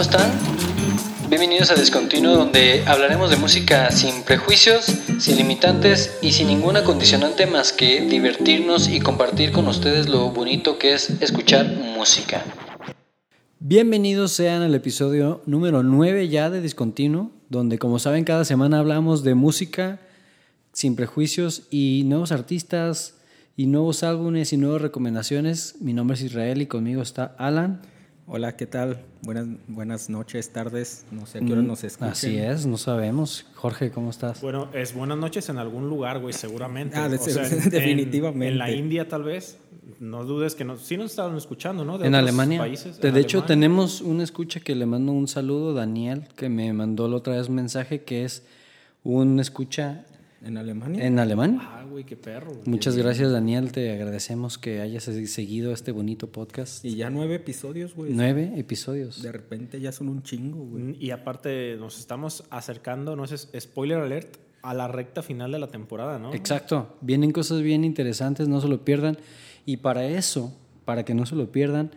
¿cómo están? Bienvenidos a Descontinuo donde hablaremos de música sin prejuicios, sin limitantes y sin ninguna condicionante más que divertirnos y compartir con ustedes lo bonito que es escuchar música. Bienvenidos sean al episodio número 9 ya de Discontinuo, donde como saben cada semana hablamos de música sin prejuicios y nuevos artistas y nuevos álbumes y nuevas recomendaciones. Mi nombre es Israel y conmigo está Alan. Hola, ¿qué tal? Buenas, buenas noches, tardes. No sé a qué hora nos escuchan. Así es, no sabemos. Jorge, ¿cómo estás? Bueno, es buenas noches en algún lugar, güey, seguramente. Ah, de- O sea, en- definitivamente. En, la India, tal vez. No dudes que nos, sí nos estaban escuchando, ¿no? De en otros Alemania. Países. de En hecho, Alemania. tenemos una escucha que le mando un saludo, Daniel, que me mandó la otra vez un mensaje que es un escucha ¿En Alemania? en Alemania. Ah, güey, qué perro. güey. Muchas gracias, Daniel. Te agradecemos que hayas seguido este bonito podcast. Y ya nueve episodios, güey. Nueve episodios. De repente ya son un chingo, güey. Y aparte, nos estamos acercando, no es spoiler alert, a la recta final de la temporada, ¿no? Exacto. Vienen cosas bien interesantes, no se lo pierdan. Y para eso, para que no se lo pierdan,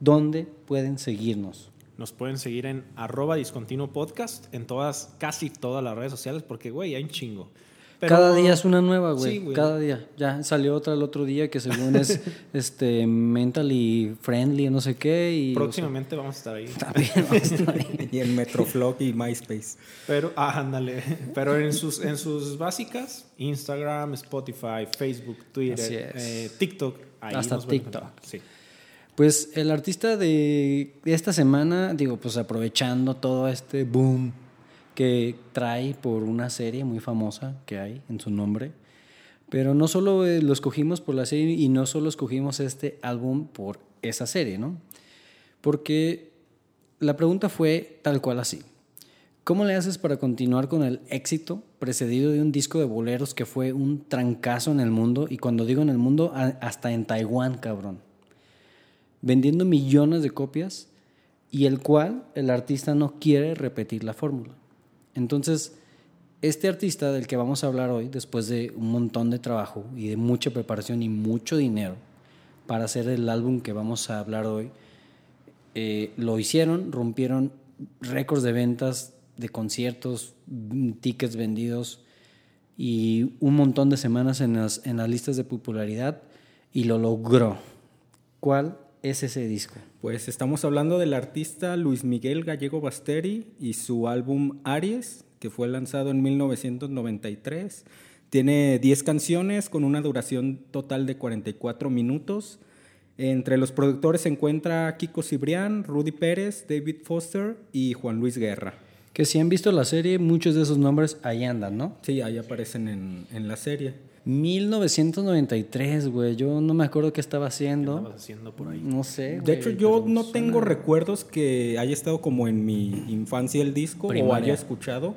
¿dónde pueden seguirnos? Nos pueden seguir en arroba discontinuo podcast en todas, casi todas las redes sociales, porque, güey, hay un chingo. Pero- Cada día es una nueva, güey. Sí, güey. Cada día. Ya salió otra el otro día que según es este mentally friendly, no sé qué. Y, Próximamente vamos a estar ahí. también vamos a estar ahí. Y en Metroflog y MySpace. Pero, ah, ándale. Pero en sus, en sus básicas, Instagram, Spotify, Facebook, Twitter, eh, TikTok. ahí Hasta TikTok. Sí. Pues el artista de esta semana, digo, pues aprovechando todo este boom que trae por una serie muy famosa que hay en su nombre. Pero no solo eh, lo escogimos por la serie y no solo escogimos este álbum por esa serie, ¿no? Porque la pregunta fue tal cual así. ¿Cómo le haces para continuar con el éxito precedido de un disco de boleros que fue un trancazo en el mundo? Y cuando digo en el mundo, hasta en Taiwán, cabrón. Vendiendo millones de copias y el cual el artista no quiere repetir la fórmula. Entonces, este artista del que vamos a hablar hoy, después de un montón de trabajo y de mucha preparación y mucho dinero para hacer el álbum que vamos a hablar hoy, eh, lo hicieron, rompieron récords de ventas, de conciertos, mm, tickets vendidos y un montón de semanas en las, en las listas de popularidad y lo logró. ¿Cuál es ese disco? Pues estamos hablando del artista Luis Miguel Gallego Basteri y su álbum Aries, que fue lanzado en 1993. Tiene 10 canciones con una duración total de 44 minutos. Entre los productores se encuentra Kiko Cibrián, Rudy Pérez, David Foster y Juan Luis Guerra. Que si han visto la serie, muchos de esos nombres ahí andan, ¿no? Sí, ahí aparecen en, en la serie. 1993, güey. Yo no me acuerdo qué estaba haciendo. Estabas haciendo por ahí. No sé. De güey, hecho, yo no suena- tengo recuerdos que haya estado como en mi infancia el disco o Primaria. haya escuchado.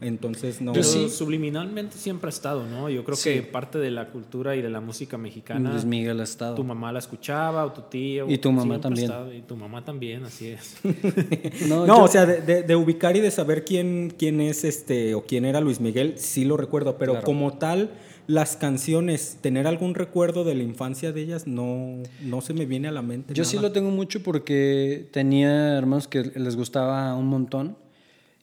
Entonces no. Pero sí. subliminalmente siempre ha estado, ¿no? Yo creo Sí. que parte de la cultura y de la música mexicana. Luis Miguel ha estado. Tu mamá la escuchaba o tu tío. Y tu mamá también. y tu mamá también, así es. No, No, yo- o sea, de, de- de ubicar y de saber quién, quién es este o quién era Luis Miguel, sí lo recuerdo, pero Claro. como tal, las canciones, tener algún recuerdo de la infancia de ellas, no, no se me viene a la mente. Yo sí lo tengo mucho porque tenía hermanos que les gustaba un montón.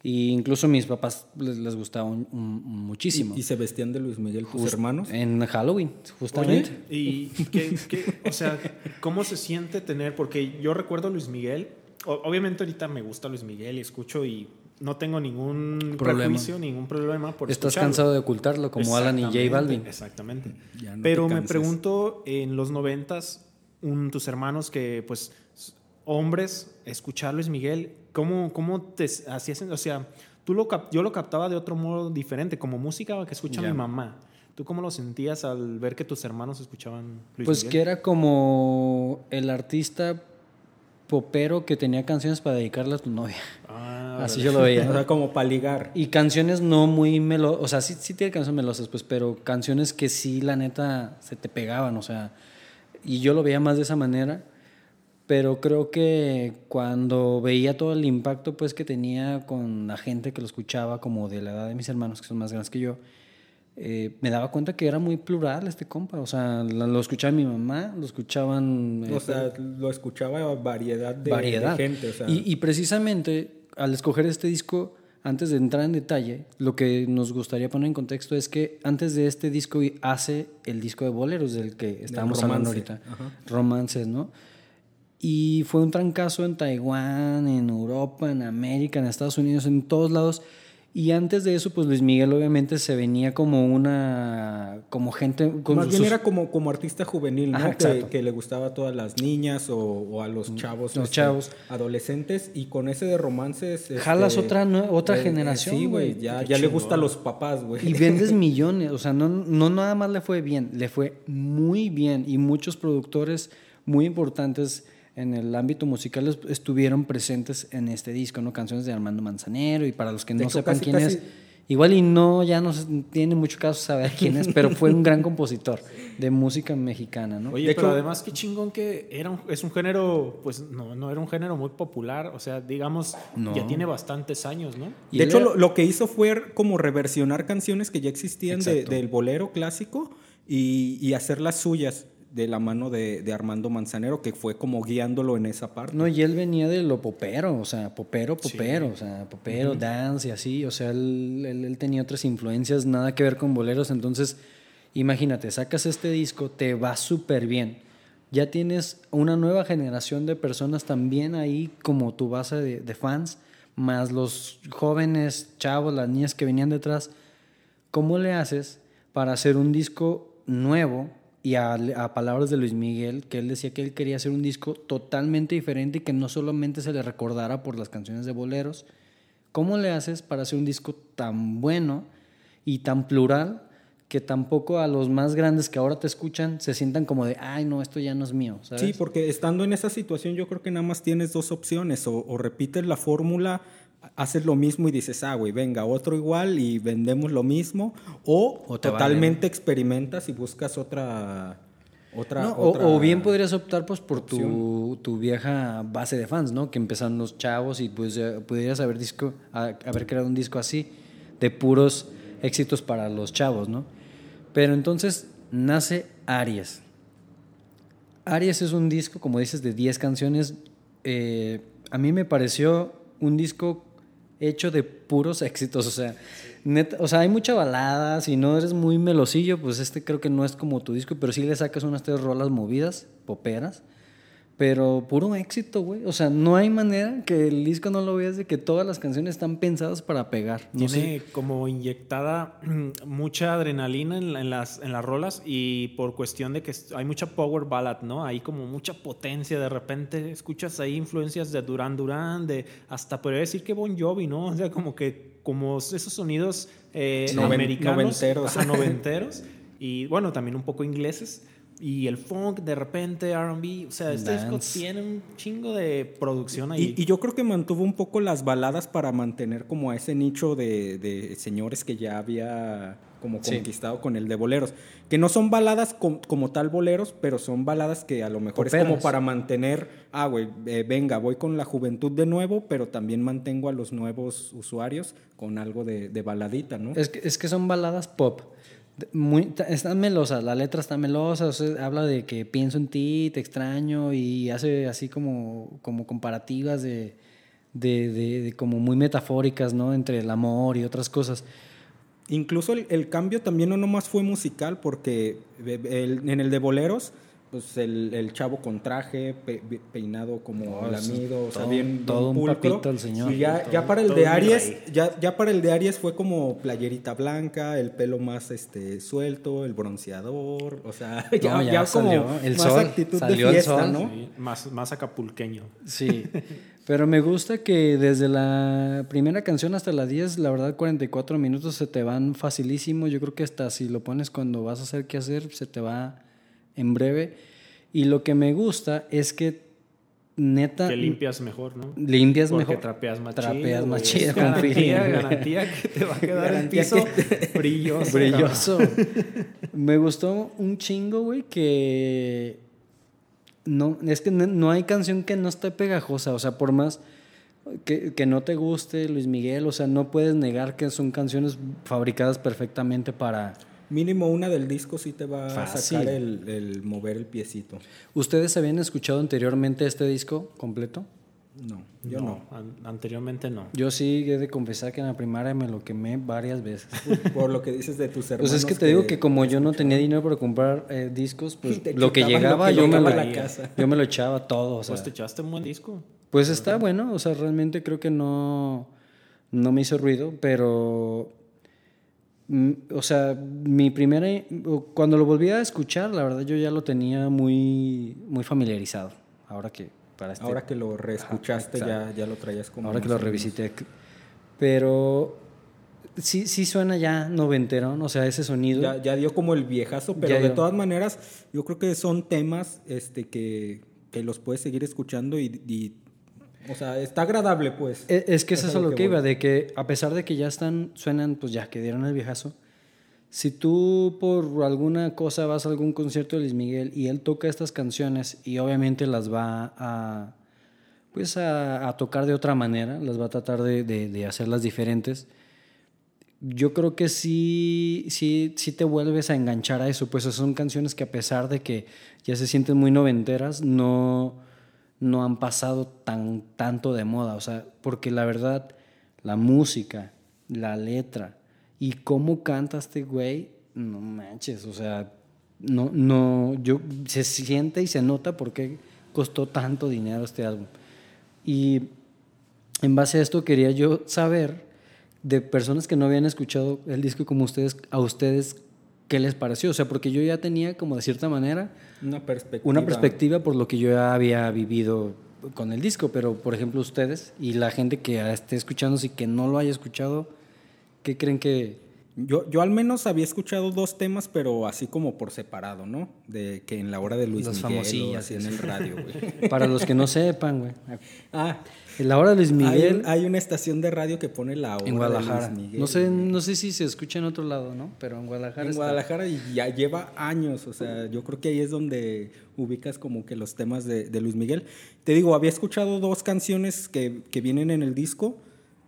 Y incluso mis papás les, les gustaba un- un- muchísimo. Y, y se vestían de Luis Miguel tus Just- hermanos. En Halloween, justamente. Oye, y qué, qué- o sea, ¿cómo se siente tener? Porque yo recuerdo a Luis Miguel. o- obviamente ahorita me gusta Luis Miguel y escucho y no tengo ningún Problema. prejuicio, ningún problema por Estás escucharlo. cansado de ocultarlo, como Alan y J Balvin. Exactamente. No Pero me pregunto, en los noventas, un- tus hermanos que, pues, hombres, escuchar Luis Miguel, ¿cómo, cómo te hacías? O sea, tú lo yo lo captaba de otro modo diferente, como música que escucha mi mamá. ¿Tú cómo lo sentías al ver que tus hermanos escuchaban Luis Pues Miguel? que era como el artista popero que tenía canciones para dedicarle a tu novia. Ah, Así yo lo O veía. sea, como para ligar. Y canciones no muy melosas, o sea, sí, sí tiene canciones melosas, pues, pero canciones que sí, la neta, se te pegaban, o sea, y yo lo veía más de esa manera, pero creo que cuando veía todo el impacto, pues, que tenía con la gente que lo escuchaba, como de la edad de mis hermanos, que son más grandes que yo, eh, me daba cuenta que era muy plural este compa. O sea, lo, escuchaba mi mamá, lo escuchaban... eh, O sea, lo escuchaba variedad de, variedad. de gente. O sea, y, y precisamente al escoger este disco, antes de entrar en detalle, lo que nos gustaría poner en contexto es que antes de este disco hace el disco de boleros del que estábamos hablando ahorita. Ajá. Romances, ¿no? Y fue un trancazo en Taiwán, en Europa, en América, en Estados Unidos, en todos lados. Y antes de eso, pues Luis Miguel obviamente se venía como una, como gente... Con Más bien era como, como artista juvenil, ¿no? Ajá, que, le gustaba a todas las niñas o, o a los chavos. Los este, chavos. Adolescentes. Y con ese de romances. Jalas este, otra nue- otra eh, generación, Sí, güey. Ya, ya le gusta a los papás, güey. Y vendes millones, o sea, no, no nada más le fue bien, le fue muy bien y muchos productores muy importantes en el ámbito musical est- estuvieron presentes en este disco, ¿no? Canciones de Armando Manzanero y para los que no hecho, sepan casi- quién casi- es, igual y no, ya no se- tiene mucho caso saber quién es, pero fue un gran compositor de música mexicana, ¿no? Oye, De pero hecho- además qué chingón que era un- es un género, pues no, no era un género muy popular, o sea, digamos, No. ya tiene bastantes años, ¿no? Y de hecho, era- lo, lo que hizo fue como reversionar canciones que ya existían de- del bolero clásico y, y hacerlas suyas de la mano de, de Armando Manzanero, que fue como guiándolo en esa parte. No, y él venía de lo popero, o sea, popero, popero, o sea, popero, dance y así, o sea, él, él- él tenía otras influencias, nada que ver con boleros, entonces, imagínate, sacas este disco, te va súper bien, ya tienes una nueva generación de personas también ahí como tu base de, de fans, más los jóvenes, chavos, las niñas que venían detrás, ¿cómo le haces para hacer un disco nuevo? Y a, a palabras de Luis Miguel, que él decía que él quería hacer un disco totalmente diferente y que no solamente se le recordara por las canciones de boleros. ¿Cómo le haces para hacer un disco tan bueno y tan plural que tampoco a los más grandes que ahora te escuchan se sientan como de, ay, no, esto ya no es mío? ¿sabes? Sí, porque estando en esa situación yo creo que nada más tienes dos opciones, o, o repites la fórmula, haces lo mismo y dices, ah, güey, venga, otro igual y vendemos lo mismo, o, O te totalmente experimentas y buscas otra... otra, No, o- otra o, bien podrías optar pues por tu, tu vieja base de fans, ¿no? Que empezaron los chavos y pues pudieras haber, disco, a- haber creado un disco así de puros éxitos para los chavos, ¿no? Pero entonces nace Aries. Aries es un disco, como dices, de 10 canciones. Eh, a mí me pareció un disco hecho de puros éxitos. O sea, neta- o sea, hay mucha balada. Si no eres muy melosillo, pues este creo que no es como tu disco, pero sí le sacas unas tres rolas movidas, poperas. Pero puro éxito, güey. O sea, no hay manera que el disco no lo veas de que todas las canciones están pensadas para pegar. No sé. Tiene como inyectada mucha adrenalina en, en las, en las rolas y por cuestión de que hay mucha power ballad, ¿no? Hay como mucha potencia. De repente escuchas ahí influencias de Duran Duran, de hasta podría decir que Bon Jovi, ¿no? O sea, como que como esos sonidos eh, Noven- americanos, noventeros. ajá, noventeros y bueno, también un poco ingleses. Y el funk, de repente R&B, o sea, este disco tiene un chingo de producción ahí. Y, y yo creo que mantuvo un poco las baladas para mantener como a ese nicho de, de señores que ya había como Sí. conquistado con el de boleros. Que no son baladas com- como tal boleros, pero son baladas que a lo mejor es como para mantener, ah, güey, eh, venga, voy con la juventud de nuevo, pero también mantengo a los nuevos usuarios con algo de, de baladita, ¿no? Es que, es que son baladas pop. Muy, están melosas, la letra está melosa, o sea, habla de que pienso en ti, te extraño y hace así como, como comparativas de, de, de- de como muy metafóricas, ¿no? Entre el amor y otras cosas. Incluso el, el cambio también no nomás fue musical, porque eh, el- en el de boleros, pues el, el chavo con traje, pe- peinado como Oh, lamido, o sea, todo- bien, todo un pulcro. papito el señor. Y ya, Todo- ya para el de Aries, ya, ya para el de Aries fue como playerita blanca, el pelo más este suelto, el bronceador, o sea, ya, No, ya ya como salió el más sol, actitud salió de el fiesta, sol. ¿no? Sí, más, más acapulqueño. Sí, pero me gusta que desde la primera canción hasta la 10, la verdad 44 minutos se te van facilísimo. Yo creo que hasta si lo pones cuando vas a hacer qué hacer, se te va en breve. Y lo que me gusta es que neta Que limpias mejor, ¿no? limpias Porque mejor. trapeas más Trapeas más chido garantía, garantía que te va a quedar el piso brilloso. brilloso. Me gustó un chingo, güey, que no es que no, no hay canción que no esté pegajosa, o sea, por más que, que no te guste Luis Miguel, o sea, no puedes negar que son canciones fabricadas perfectamente para... Mínimo una del disco sí te va a sacar el, el mover el piecito. ¿Ustedes habían escuchado anteriormente este disco completo? No, yo no. an- anteriormente no. Yo sí he de confesar que en la primaria me lo quemé varias veces. Por lo que dices de tus hermanos. Pues es que te digo que como yo no tenía dinero para comprar eh, discos, pues lo que lo llegaba que yo me, lo, a la casa. yo me lo echaba todo. O sea, Pues te echaste un buen disco. Pues está bueno, o sea, realmente creo que no, no me hizo ruido, pero, o sea, mi primera, cuando lo volví a escuchar, la verdad yo ya lo tenía muy, muy familiarizado. Ahora que, para este, Ahora que lo reescuchaste Ajá, ya, ya lo traías como... ahora que lo revisité. Pero sí, sí suena ya noventerón, o sea, ese sonido. Ya, ya dio como el viejazo, pero Ya de dio. todas maneras, yo creo que son temas este, que, que los puedes seguir escuchando y, y, o sea, está agradable, pues. E- Es que eso es a lo que iba, voy. de que a pesar de que ya están, suenan, pues ya que dieron el viejazo, si tú por alguna cosa vas a algún concierto de Luis Miguel y él toca estas canciones y obviamente las va a, pues a, a tocar de otra manera, las va a tratar de, de- de hacerlas diferentes, yo creo que sí, sí, sí te vuelves a enganchar a eso, pues son canciones que a pesar de que ya se sienten muy noventeras, no, no han pasado tan, tanto de moda, o sea, porque la verdad, la música, la letra y cómo canta este güey, no manches, o sea, no, no, yo, se siente y se nota por qué costó tanto dinero este álbum. Y en base a esto quería yo saber de personas que no habían escuchado el disco como ustedes, a ustedes, ¿qué les pareció? O sea, porque yo ya tenía como de cierta manera Una perspectiva. una perspectiva por lo que yo ya había vivido con el disco, pero por ejemplo ustedes y la gente que esté escuchando y que no lo haya escuchado, ¿qué creen que... Yo, yo al menos había escuchado dos temas, pero así como por separado, ¿no? De que en la hora de Luis Las Miguel o así en el radio, güey. Para los que no sepan, güey. ah, la hora de Luis Miguel hay una estación de radio que pone la hora en Guadalajara. de Luis Miguel. No sé, no sé si se escucha en otro lado, ¿no? Pero en Guadalajara. En está. Guadalajara y ya lleva años, o sea, yo creo que ahí es donde ubicas como que los temas de, de Luis Miguel. Te digo, había escuchado dos canciones que, que vienen en el disco,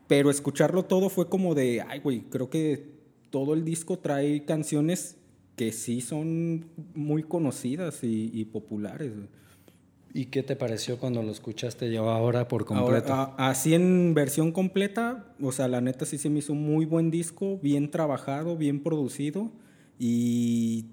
pero escucharlo todo fue como de, ay, güey, creo que todo el disco trae canciones que sí son muy conocidas y, y populares. ¿Y qué te pareció cuando lo escuchaste yo ahora por completo? Ahora, a- así en versión completa, o sea, la neta sí se me hizo un muy buen disco, bien trabajado, bien producido y,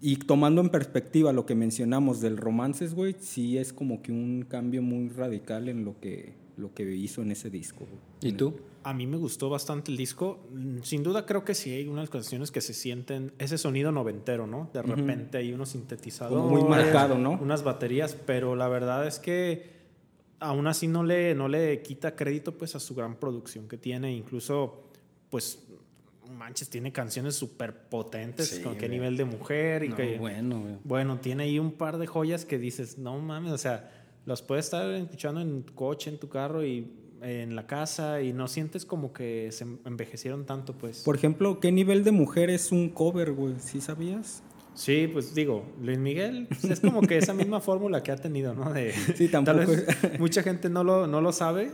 y tomando en perspectiva lo que mencionamos del romances, güey, sí es como que un cambio muy radical en lo que, lo que hizo en ese disco. ¿Y tú? A mí me gustó bastante el disco. Mm, Sin duda creo que sí hay unas canciones que se sienten ese sonido noventero, ¿no? De repente hay unos sintetizadores. Como muy marcado, ¿no? Unas baterías, pero la verdad es que aún así no le, no le quita crédito pues a su gran producción que tiene. Incluso, pues, manches, tiene canciones súper potentes. Sí, con qué güey. nivel de mujer y No, que... bueno, güey. Bueno, tiene ahí un par de joyas que dices, no mames, o sea, los puedes estar escuchando en tu coche, en tu carro y en la casa y no sientes como que se envejecieron tanto, pues. Por ejemplo, ¿qué nivel de mujer es un cover, güey? ¿Sí sabías? Sí, pues digo, Luis Miguel pues, es como que esa misma fórmula que ha tenido, ¿no? De, Sí, tampoco Tal vez mucha gente no lo, no lo sabe,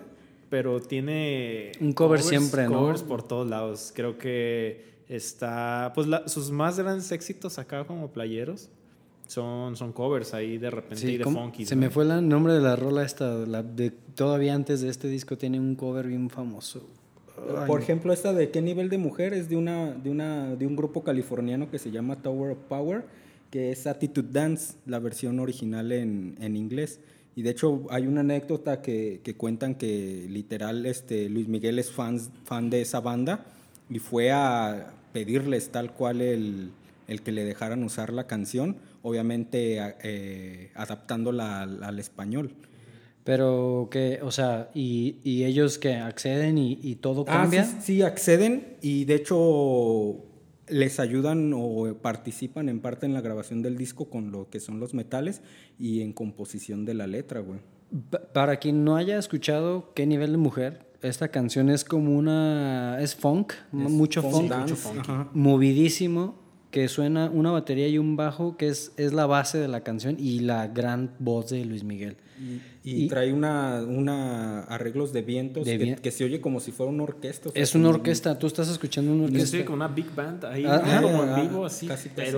pero tiene... Un cover siempre, ¿no? Covers por todos lados. Creo que está... Pues la- sus más grandes éxitos acá como playeros son, son covers ahí de repente Sí, y de ¿cómo? funky. Se me fue el nombre de la rola esta, la de todavía antes de este disco tiene un cover bien famoso. Ay, Por ejemplo, esta de qué nivel de mujer es de una, de una, de un grupo californiano que se llama Tower of Power, que es Attitude Dance, la versión original en, en inglés. Y de hecho hay una anécdota que, que cuentan que literal este, Luis Miguel es fan, fan de esa banda y fue a pedirles tal cual el, el que le dejaran usar la canción, obviamente eh, adaptándola al, al español. Pero que, o sea, y, y ellos que acceden y, y todo Ah, cambia. sí, sí, acceden y de hecho les ayudan o participan en parte en la grabación del disco con lo que son los metales y en composición de la letra, güey. Pa- Para quien no haya escuchado qué nivel de mujer, esta canción es como una. es funk, mucho Funk funk, dance, funky. movidísimo, que suena una batería y un bajo que es, es la base de la canción y la gran voz de Luis Miguel. Y, trae una, una arreglos de vientos que, se oye como si fuera una orquesta. es una orquesta, tú estás escuchando una orquesta. Sí, con una big band ahí, ah, como en ah, vivo, así.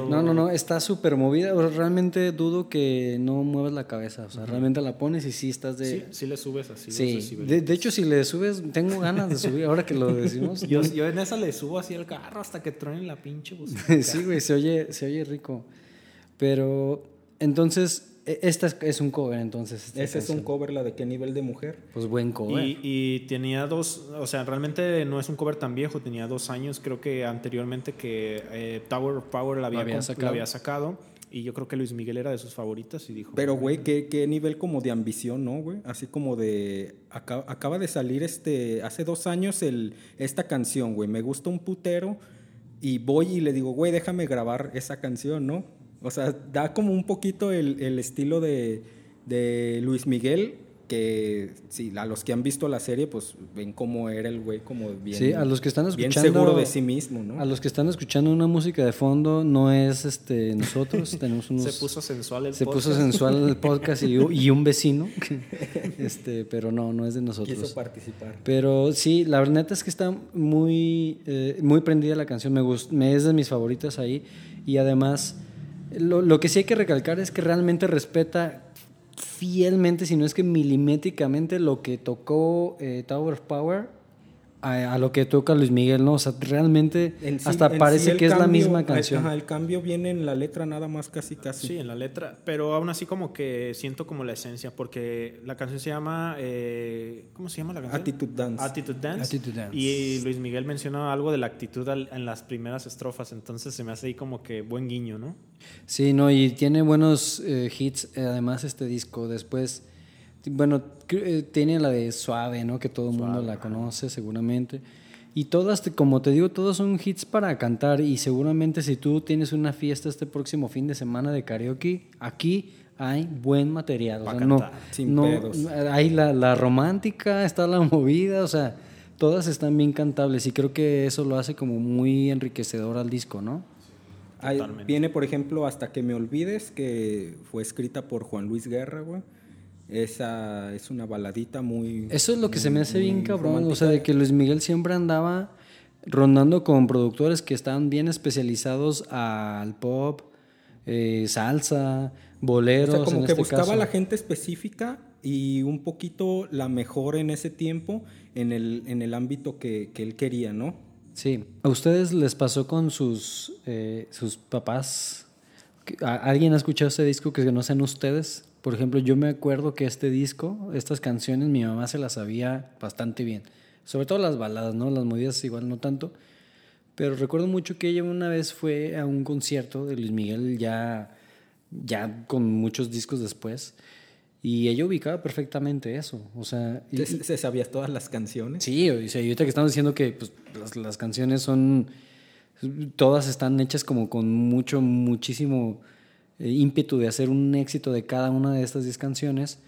No, no, no, está súper movida. Realmente dudo que no muevas la cabeza. O sea, realmente la pones y sí estás de. Sí, sí le subes así. Sí, de, de, hecho, si le subes, tengo ganas de subir, ahora que lo decimos. yo, yo en esa le subo así el carro hasta que truene la pinche sí, güey, se oye, se oye rico. Pero entonces esta es, un cover, entonces. Ese es un cover, la de qué nivel de mujer. Pues buen cover. Y, tenía dos, o sea, realmente no es un cover tan viejo, tenía dos años, creo que anteriormente que eh, Tower of Power la había, había, sacado. Y yo creo que Luis Miguel era de sus favoritas y dijo... Pero, güey, ¿qué, ¿qué, nivel como de ambición, ¿no, güey? Así como de... Acaba, acaba de salir este... Hace dos años el, esta canción, güey. Me gusta un putero y voy y le digo, güey, déjame grabar esa canción, ¿no? O sea, da como un poquito el, el estilo de, de, Luis Miguel, que sí, a los que han visto la serie, pues ven cómo era el güey, como bien, sí, a los que están escuchando, bien seguro de sí mismo, ¿no? A los que están escuchando una música de fondo, no es este nosotros, tenemos unos... Se puso sensual el se podcast. Se puso sensual el podcast y, y, un vecino, este, pero no, no es de nosotros. Quiso participar. Pero sí, la verdad es que está muy, eh, muy prendida la canción, me, gusta, me es de mis favoritas ahí y además lo, lo, que sí hay que recalcar es que realmente respeta fielmente, si no es que milimétricamente, lo que tocó eh, Tower of Power a, lo que toca Luis Miguel, ¿no? O sea, realmente hasta parece que es la misma canción. el cambio viene en la letra nada más casi casi. Sí, en la letra, pero aún así como que siento como la esencia, porque la canción se llama, eh, ¿cómo se llama la canción? Attitude Dance. Attitude Dance. Y Luis Miguel menciona algo de la actitud en las primeras estrofas, entonces se me hace ahí como que buen guiño, ¿no? Sí, no, y tiene buenos eh, hits, además este disco, después bueno, eh, tiene la de Suave, ¿no? Que todo el mundo la conoce seguramente. Y todas, como te digo, todos son hits para cantar y seguramente si tú tienes una fiesta este próximo fin de semana de karaoke, aquí hay buen material. O sea, no, Sin Hay la, la, romántica, está la movida, o sea, todas están bien cantables y creo que eso lo hace como muy enriquecedor al disco, ¿no? viene, por ejemplo, Hasta que me olvides, que fue escrita por Juan Luis Guerra, güey. Esa es una baladita muy... Eso es lo que se me hace bien cabrón, o sea, de que Luis Miguel siempre andaba rondando con productores que estaban bien especializados al pop, eh, salsa, boleros. O sea, como que este buscaba la gente específica y un poquito la mejor en ese tiempo en el, en el ámbito que, que él quería, ¿no? Sí. ¿A ustedes les pasó con sus, eh, sus papás? ¿Alguien ha escuchado ese disco que no sean ustedes? Por ejemplo, yo me acuerdo que este disco, estas canciones, mi mamá se las sabía bastante bien. Sobre todo las baladas, ¿no? Las movidas igual no tanto. Pero recuerdo mucho que ella una vez fue a un concierto de Luis Miguel ya, ya con muchos discos después. Y ella ubicaba perfectamente eso. O sea, ¿Se, sabía todas las canciones? Sí, o sea, ahorita que estamos diciendo que pues, las, las, canciones son. Todas están hechas como con mucho, muchísimo ímpetu de hacer un éxito de cada una de estas 10 canciones,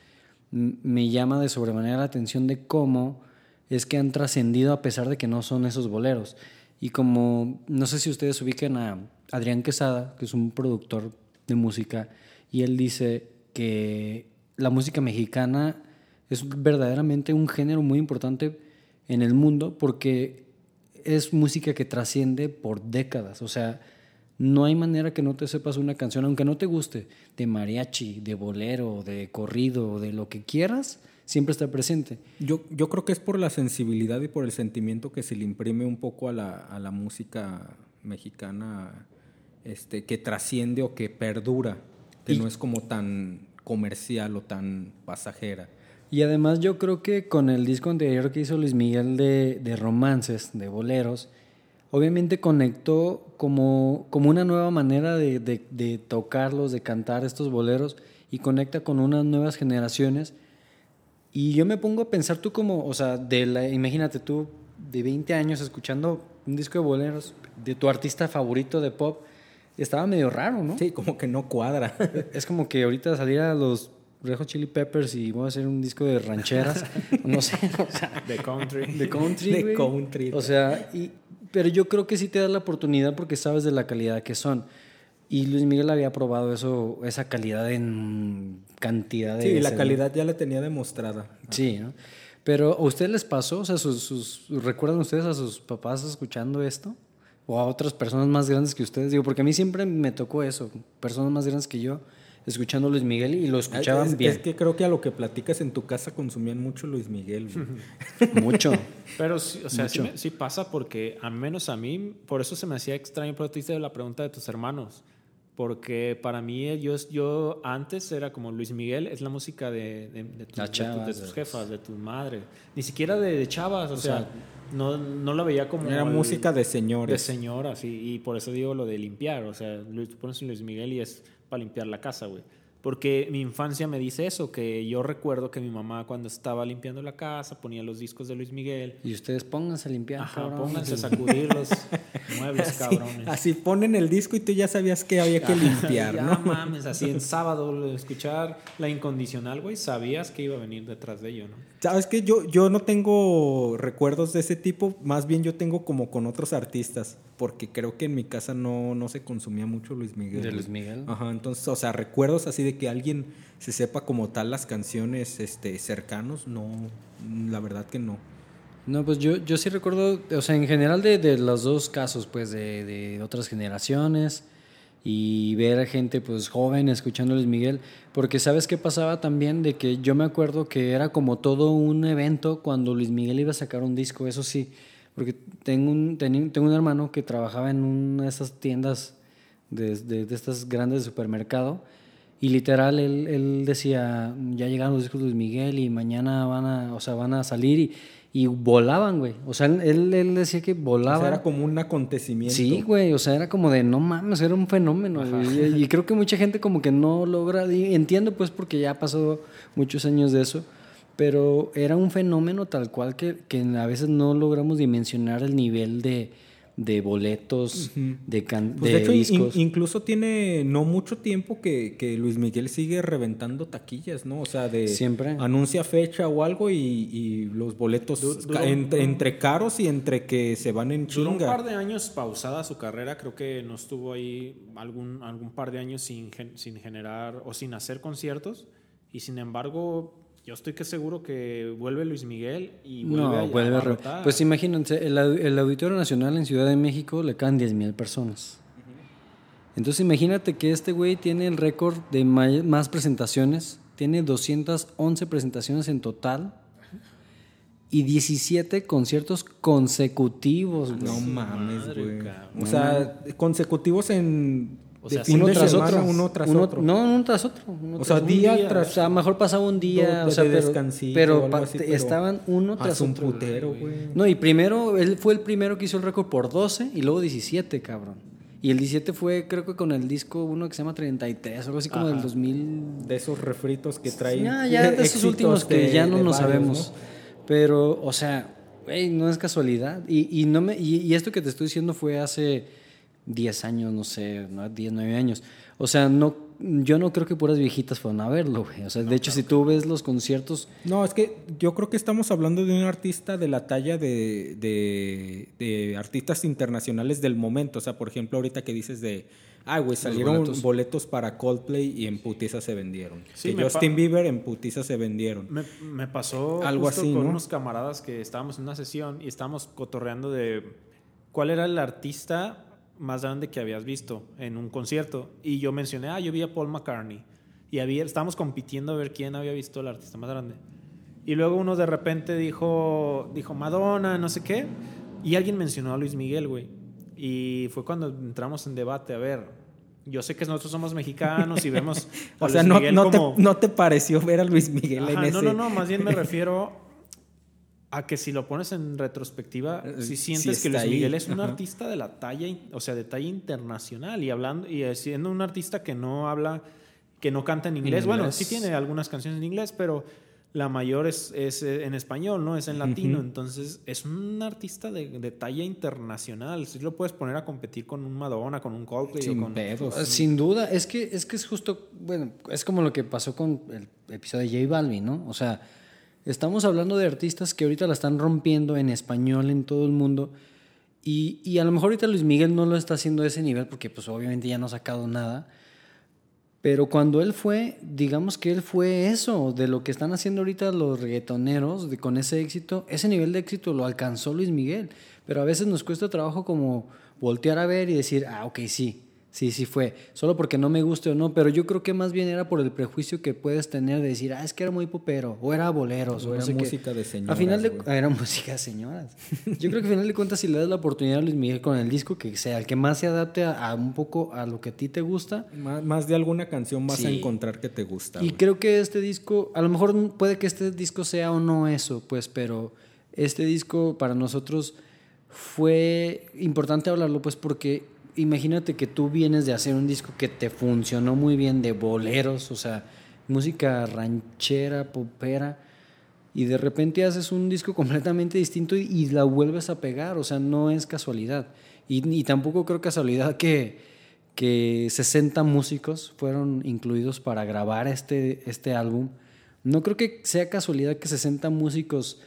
me llama de sobremanera la atención de cómo es que han trascendido a pesar de que no son esos boleros. Y como, no sé si ustedes ubican a Adrián Quesada, que es un productor de música, y él dice que la música mexicana es verdaderamente un género muy importante en el mundo porque es música que trasciende por décadas. O sea, no hay manera que no te sepas una canción, aunque no te guste, de mariachi, de bolero, de corrido, de lo que quieras, siempre está presente. Yo, yo creo que es por la sensibilidad y por el sentimiento que se le imprime un poco a la, a la música mexicana este, que trasciende o que perdura, que no es como tan comercial o tan pasajera. Y además yo creo que con el disco anterior que hizo Luis Miguel de, de romances, de boleros, obviamente conectó como, como una nueva manera de, de, tocarlos, de cantar estos boleros y conecta con unas nuevas generaciones. Y yo me pongo a pensar tú como, o sea, de la, imagínate tú de 20 años escuchando un disco de boleros de tu artista favorito de pop, estaba medio raro, ¿no? Sí, como que no cuadra. es como que ahorita saliera los Rejo Chili Peppers y voy a hacer un disco de rancheras, no sé, o sea, de country. De country, De country. O sea, y Pero yo creo que sí te das la oportunidad porque sabes de la calidad que son. Y Luis Miguel había probado eso, esa calidad en cantidad de Sí, la calidad ya la tenía demostrada. Sí, ¿no? Pero ¿a ustedes les pasó? O sea, sus, sus- ¿recuerdan ustedes a sus papás escuchando esto? ¿O a otras personas más grandes que ustedes? Digo, porque a mí siempre me tocó eso, personas más grandes que yo escuchando Luis Miguel y lo escuchaban es, bien. es que creo que a lo que platicas en tu casa consumían mucho Luis Miguel. Mucho. Pero sí, o sea, sí, me- sí pasa porque, al menos a mí, por eso se me hacía extraño, pero te hice la pregunta de tus hermanos. Porque para mí, yo, yo antes era como Luis Miguel, es la música de, de, de tus, Las de tu- chavas, de tus de- jefas, de tu madre. Ni siquiera de, de chavas, o, sea, sea, no, no la veía como. Era el- música de De señores. señoras, y, y por eso digo lo de limpiar. O sea, Luis, pones Luis Miguel y es para limpiar la casa, güey. Porque mi infancia me dice eso, que yo recuerdo que mi mamá cuando estaba limpiando la casa ponía los discos de Luis Miguel. Y ustedes pónganse a limpiar, Ajá, cabrón. pónganse a sacudir los muebles, cabrones. Así ponen el disco y tú ya sabías que había que limpiar, ya ¿no? mames, así en sábado escuchar la incondicional, güey, sabías que iba a venir detrás de ello, ¿no? Sabes que yo, yo no tengo recuerdos de ese tipo, más bien yo tengo como con otros artistas, porque creo que en mi casa no, no se consumía mucho Luis Miguel. ¿De. Luis Miguel? Ajá, entonces, o sea, recuerdos así de que alguien se sepa como tal las canciones este, cercanos, no, la verdad que no. No, pues yo, yo sí recuerdo, o sea, en general de, de los dos casos, pues de, de otras generaciones y ver a gente pues joven escuchando a Luis Miguel, porque sabes qué pasaba también de que yo me acuerdo que era como todo un evento cuando Luis Miguel iba a sacar un disco, eso sí, porque tengo un, tengo un hermano que trabajaba en una de esas tiendas de, de- de estas grandes de supermercado y literal él, él decía, ya llegaron los discos de Luis Miguel y mañana van a, o sea, van a salir y, y volaban, güey. O sea, él, él decía que O volaban. sea, era como un acontecimiento. Sí, güey, o sea, era como de no mames, era un fenómeno. Y, y creo que mucha gente como que no logra, y entiendo pues porque ya ha pasado muchos años de eso, pero era un fenómeno tal cual que, que a veces no logramos dimensionar el nivel de, de boletos, de, can- Pues de de hecho, in- discos. incluso tiene no mucho tiempo que, que Luis Miguel sigue reventando taquillas, ¿no? O sea, de Siempre. anuncia fecha o algo y, y los boletos Du- duró- entre, entre caros y entre que se van en Duró un chinga. par de años pausada su carrera, creo que no estuvo ahí algún, algún par de años sin, gen- sin generar o sin hacer conciertos. Y sin embargo, yo estoy que seguro que vuelve Luis Miguel y vuelve no, a, vuelve a re- abarrotar. Pues imagínense, el, au- el Auditorio Nacional en Ciudad de México le caen 10 mil personas. Entonces imagínate que este güey tiene el récord de más presentaciones, tiene 211 presentaciones en total y 17 conciertos consecutivos. güey. No mames, güey. cabrón. O sea, consecutivos en O sea, uno tras otro. uno tras Uno- otro. No, uno tras otro. uno O tras sea, día día. tras O sea, mejor pasaba un día, o sea, de pero, o pero así, estaban uno tras un otro. putero, güey. No, y primero, él fue el primero que hizo el récord por 12 y luego 17, cabrón. Y el 17 fue, creo que con el disco uno que se llama 33, algo así como del 2000. De esos refritos que traen. Ya, ya de esos últimos que ya no nos sabemos. Pero, o sea, güey, no es casualidad. Y, y no me, y, y esto que te estoy diciendo fue hace 10 años, no sé, ¿no? 10, 9 años. O sea, no, yo no creo que puras viejitas fueron a verlo, güey. O sea, de hecho, si tú ves los conciertos, No, es que yo creo que estamos hablando de un artista de la talla de, de, de artistas internacionales del momento. O sea, por ejemplo, ahorita que dices de, ah, güey, salieron boletos. boletos. para Coldplay y en putiza se vendieron. Sí, que Justin Bieber en putiza se vendieron. Me, me pasó Algo justo así, con ¿no? unos camaradas que estábamos en una sesión y estábamos cotorreando de cuál era el artista más grande que habías visto en un concierto. Y yo mencioné, ah, yo vi a Paul McCartney. Y había, estábamos compitiendo a ver quién había visto el artista más grande. Y luego uno de repente dijo, dijo Madonna, no sé qué. Y alguien mencionó a Luis Miguel, güey. Y fue cuando entramos en debate, a ver, yo sé que nosotros somos mexicanos y vemos a O sea, Luis no, Miguel no, te, no te pareció ver a Luis Miguel en ese. no, no, no, más bien me refiero a que si lo pones en retrospectiva, Eh, si sí sientes que está Luis ahí, Miguel es un ajá. artista de la talla, in- o sea, de talla internacional y hablando y siendo un artista que no habla, que no canta en inglés. Bueno, inglés. sí tiene algunas canciones en inglés, pero la mayor es, es eh, en español, ¿no? Es en latino. Ujú. Entonces, es un artista de, de talla internacional. Sí lo puedes poner a competir con un Madonna, con un Coldplay Sin o con... pedos. Sin duda, es que, es que es justo, bueno, es como lo que pasó con el episodio de J Balvin, ¿no? O sea, estamos hablando de artistas que ahorita la están rompiendo en español en todo el mundo Y, y a lo mejor ahorita Luis Miguel no lo está haciendo a ese nivel porque pues obviamente ya no ha sacado nada. Pero cuando él fue, digamos que él fue eso, de lo que están haciendo ahorita los reggaetoneros, de, con ese éxito, ese nivel de éxito lo alcanzó Luis Miguel. Pero a veces nos cuesta trabajo como voltear a ver y decir, ah, ok, sí, Sí, sí fue. Solo porque no me guste o no, pero yo creo que más bien era por el prejuicio que puedes tener de decir, ah, es que era muy popero, o era boleros, o, era no sé música qué. de señoras. A final de era música de señoras. Yo creo que a final de cuentas si le das la oportunidad a Luis Miguel con el disco que sea el que más se adapte a, a un poco a lo que a ti te gusta. Más, más de alguna canción vas a encontrar que te gusta. Y creo que este disco, a lo mejor puede que este disco sea o no eso, pues, pero este disco para nosotros fue importante hablarlo, pues, porque imagínate que tú vienes de hacer un disco que te funcionó muy bien de boleros, o sea, música ranchera, popera, y de repente haces un disco completamente distinto y, la vuelves a pegar, o sea, no es casualidad. Y, y tampoco creo casualidad que, que 60 músicos fueron incluidos para grabar este, este álbum. No creo que sea casualidad que 60 músicos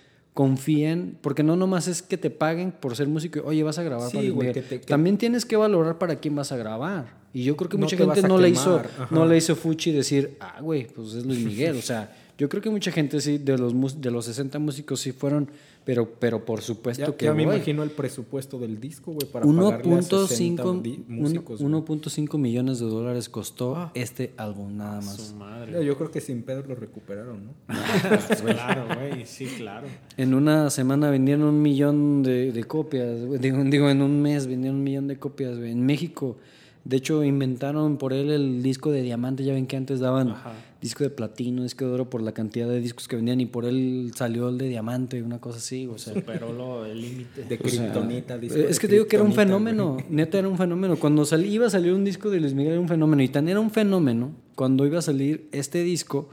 confíen, porque no nomás es que te paguen por ser músico, oye, vas a grabar Sí, para güey, Miguel. que te- que- También tienes que valorar para quién vas a grabar. Y yo creo que No mucha gente no le hizo, ajá. no le hizo fuchi decir, ah, güey, pues es Luis Miguel. O sea, yo creo que mucha gente sí, de los, de los 60 músicos sí fueron, pero, pero por supuesto Ya, que ya me imagino el presupuesto del disco, güey, para pagarle a 60 1.5 di- uno- músicos. güey. 1.5 millones de dólares costó Ah. este álbum, nada más. Su madre. Yo- Yo creo que sin pedo lo recuperaron, ¿no? claro, güey, sí, claro. En una semana vendieron un millón de, de copias. güey. Digo, digo, en un mes vendieron un millón de copias. güey. En México, de hecho, inventaron por él el disco de diamante. Ya ven que antes daban Ajá. disco de platino, disco de oro por la cantidad de discos que vendían. Y por él salió el de diamante, una cosa así. O sea, Superó lo, el límite. De o sea, Kryptonita. disco es que te digo que era un fenómeno. güey. Neta, era un fenómeno. Cuando salí, iba a salir un disco de Luis Miguel, era un fenómeno. Y tan era un fenómeno cuando iba a salir este disco.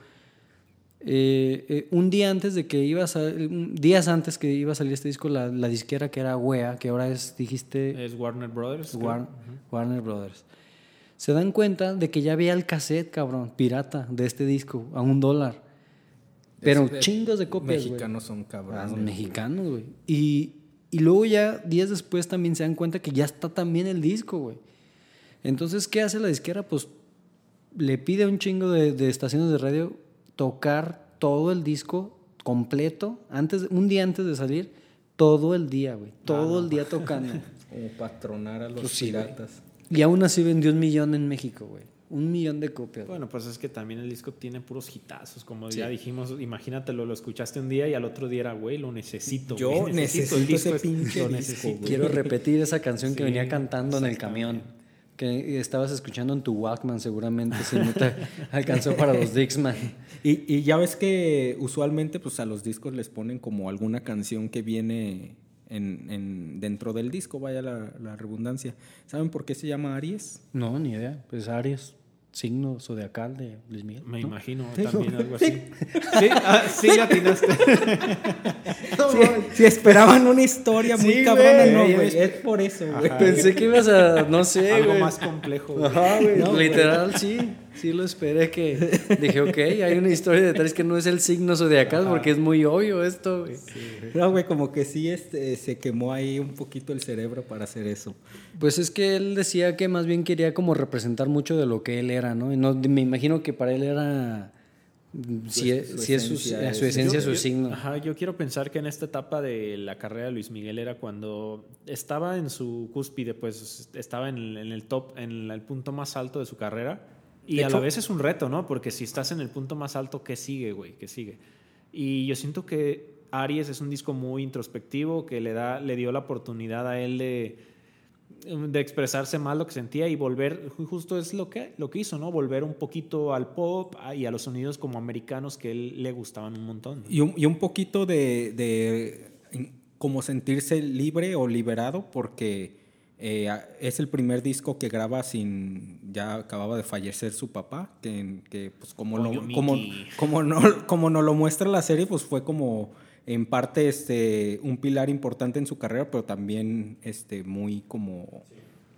Eh, eh, un día antes de que iba a salir, días antes que iba a salir este disco, la, la disquera que era Wea, que ahora es, dijiste, Es Warner Brothers. Warner Brothers. Se dan cuenta de que ya había el cassette, cabrón, pirata, de este disco, a un dólar. Pero es- chingos de copias. Mexicanos son Ah, cabrones. los mexicanos, güey. Y, y luego ya, días después, también se dan cuenta que ya está también el disco, güey. Entonces, ¿qué hace la disquera? Pues le pide a un chingo de, de estaciones de radio tocar todo el disco completo, antes, un día antes de salir, todo el día, güey. Todo el día tocando. Como patronar a los Pues sí, piratas. y aún así vendió un millón en México, güey. Un millón de copias. Bueno, pues es que también el disco tiene puros hitazos, como ya dijimos, imagínatelo, lo escuchaste un día y al otro día era, güey, lo necesito. Yo güey, necesito el ese disco, es- pinche lo disco, necesito. güey. Quiero repetir esa canción que venía cantando en el camión. Que estabas escuchando en tu Walkman seguramente, si no te alcanzó para los Dixman. Y, y ya ves que usualmente pues a los discos les ponen como alguna canción que viene en, en- dentro del disco, vaya la, la redundancia. ¿Saben por qué se llama Aries? No, ni idea. Pues Aries, signo zodiacal de Luis Miguel. Me ¿no? imagino también algo así. Sí, ah, sí, atinaste. Si, si esperaban una historia muy Sí, cabrona, no, güey. Es por eso, güey. Pensé que ibas a, no sé, algo güey. más complejo. güey. Ajá, güey. No, güey. Literal, sí. Sí lo esperé que... Dije, ok, hay una historia detrás que no es el signo zodiacal porque es muy obvio esto, güey. No, güey, como que sí este, se quemó ahí un poquito el cerebro para hacer eso. Pues es que él decía que más bien quería como representar mucho de lo que él era, ¿no? Y no me imagino que para él era mm, si, es- su si es su, esencia su es- esencia, Yo- su yo- signo. Ajá, yo quiero pensar que en esta etapa de la carrera de Luis Miguel era cuando estaba en su cúspide, pues estaba en el, en el top, en el punto más alto de su carrera. Y De a hecho- la vez es un reto, ¿no? Porque si estás en el punto más alto, ¿qué sigue, güey? ¿Qué sigue? Y yo siento que Aries es un disco muy introspectivo que le, da, le dio la oportunidad a él de, de expresarse más lo que sentía y volver, justo es lo que, lo que hizo, ¿no? Volver un poquito al pop y a los sonidos como americanos que a él le gustaban un montón. Y un, y un poquito de, de como sentirse libre o liberado porque eh, es el primer disco que graba sin, ya acababa de fallecer su papá, que, que, pues como, lo, como, como, no, como nos lo muestra la serie, pues fue como en parte este, un pilar importante en su carrera, pero también este, muy como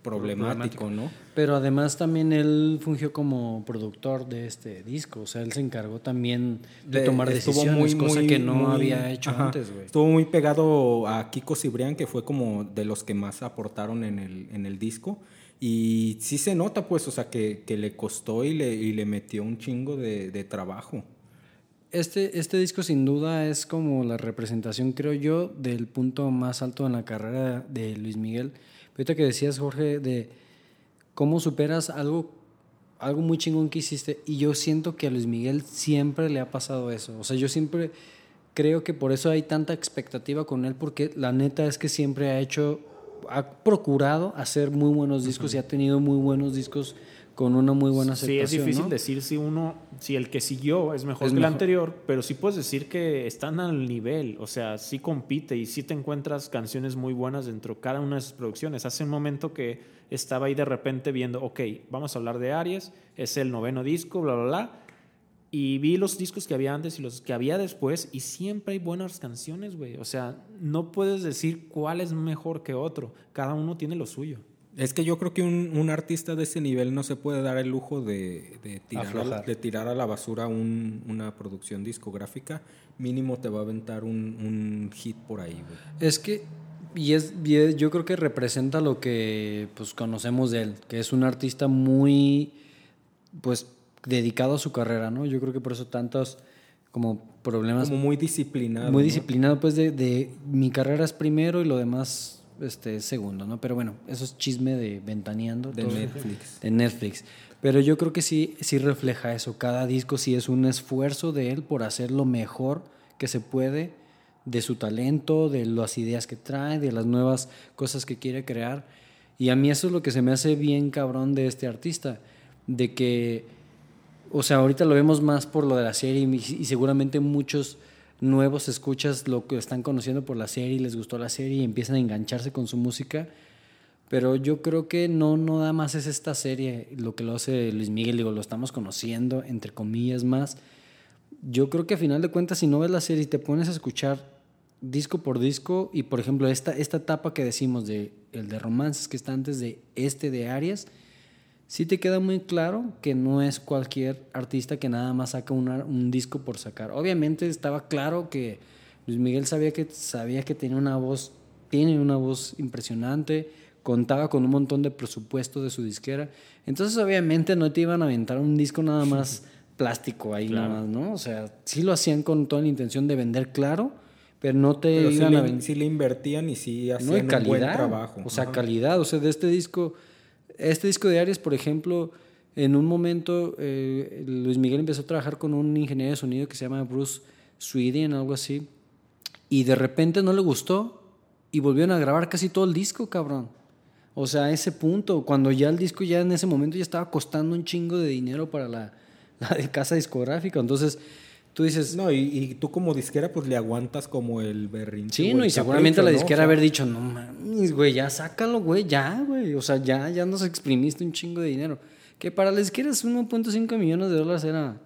problemático, ¿no? Pero además también él fungió como productor de este disco, o sea, él se encargó también de, De- tomar estuvo decisiones, muy, cosa muy, que no muy- había hecho ajá. antes, güey. Estuvo muy pegado a Kiko Cibrián, que fue como de los que más aportaron en el, en el disco. Y sí se nota, pues, o sea, que, que le costó y le, y le metió un chingo de, de trabajo. Este, este disco sin duda es como la representación, creo yo, del punto más alto en la carrera de Luis Miguel. Ahorita que decías, Jorge, de cómo superas algo, algo muy chingón que hiciste, y yo siento que a Luis Miguel siempre le ha pasado eso. O sea, yo siempre creo que por eso hay tanta expectativa con él, porque la neta es que siempre ha hecho, ha procurado hacer muy buenos discos y ha tenido muy buenos discos con una muy buena Sí, aceptación. es difícil ¿no? decir si uno, si el que siguió es mejor Es que el mejor. anterior, pero sí puedes decir que están al nivel, o sea, sí compite y sí te encuentras canciones muy buenas dentro de cada una de sus producciones. Hace un momento que estaba ahí de repente viendo, ok, vamos a hablar de Aries, es el noveno disco, bla, bla, bla, y vi los discos que había antes y los que había después y siempre hay buenas canciones, güey. O sea, no puedes decir cuál es mejor que otro, cada uno tiene lo suyo. Es que yo creo que un, un artista de ese nivel no se puede dar el lujo de, de tirar, a, de tirar a la basura un- una producción discográfica. Mínimo te va a aventar un, un hit por ahí, güey. Es que, y es, y es- yo creo que representa lo que pues conocemos de él, que es un artista muy, pues, dedicado a su carrera, ¿no? Yo creo que por eso tantos como problemas, Como muy disciplinado. muy ¿no? disciplinado, pues, de, de mi carrera es primero y lo demás este, es segundo, ¿no? Pero bueno, eso es chisme de ventaneando. De todo. Netflix. de Netflix. Pero yo creo que sí, sí refleja eso. Cada disco sí es un esfuerzo de él por hacer lo mejor que se puede de su talento, de las ideas que trae, de las nuevas cosas que quiere crear. Y a mí eso es lo que se me hace bien cabrón de este artista. De que, o sea, ahorita lo vemos más por lo de la serie y, y seguramente muchos nuevos escuchas lo que están conociendo por la serie y les gustó la serie y empiezan a engancharse con su música. Pero yo creo que no, no nada más es esta serie lo que lo hace Luis Miguel, digo, lo estamos conociendo, entre comillas más. Yo creo que a final de cuentas, si no ves la serie y te pones a escuchar disco por disco, y por ejemplo, esta, esta etapa que decimos de el de romances que está antes de este de Arias, sí te queda muy claro que no es cualquier artista que nada más saca una- un disco por sacar. Obviamente estaba claro que Luis Miguel sabía que, sabía que tenía una voz, tiene una voz impresionante, contaba con un montón de presupuesto de su disquera. Entonces obviamente no te iban a aventar un disco nada más plástico ahí Claro. nada más, ¿no? O sea, sí lo hacían con toda la intención de vender claro, pero no te Pero sí iban a le, vender sí le invertían y sí hacían no, y un calidad. buen trabajo. O sea, Ajá. calidad. O sea, de este disco, este disco de Aries, por ejemplo, en un momento eh, Luis Miguel empezó a trabajar con un ingeniero de sonido que se llama Bruce Sweden, algo así. Y de repente no le gustó y volvieron a grabar casi todo el disco, cabrón. O sea, a ese punto, cuando ya el disco ya en ese momento ya estaba costando un chingo de dinero para la, casa discográfica. Entonces, tú dices, No, y, y tú como disquera pues le aguantas como el berrinche. Sí, no, y seguramente capricho, la ¿no? disquera O sea, haber dicho, no mames, güey, ya sácalo, güey, ya, güey. O sea, ya, ya nos exprimiste un chingo de dinero. Que para la disquera es 1.5 millones de dólares era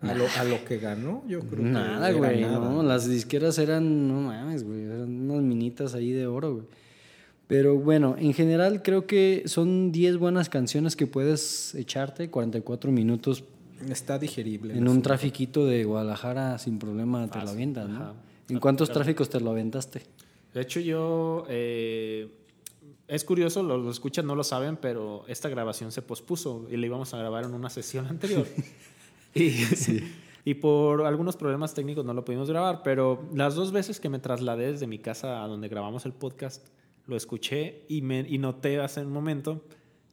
A lo, a lo que ganó, yo creo nada, güey. nada. No, las disqueras eran, no mames, güey, eran unas minitas ahí de oro, güey. Pero bueno, en general creo que son 10 buenas canciones que puedes echarte, 44 minutos Está digerible. en un trafiquito de Guadalajara sin problema te lo avientas, ¿no? ajá. ¿En cuántos tráficos te lo aventaste? De hecho, yo. eh, es curioso, los, los escuchas no lo saben, pero esta grabación se pospuso y la íbamos a grabar en una sesión anterior. y, y por algunos problemas técnicos no lo pudimos grabar, pero las dos veces que me trasladé desde mi casa a donde grabamos el podcast, lo escuché y, me, y noté hace un momento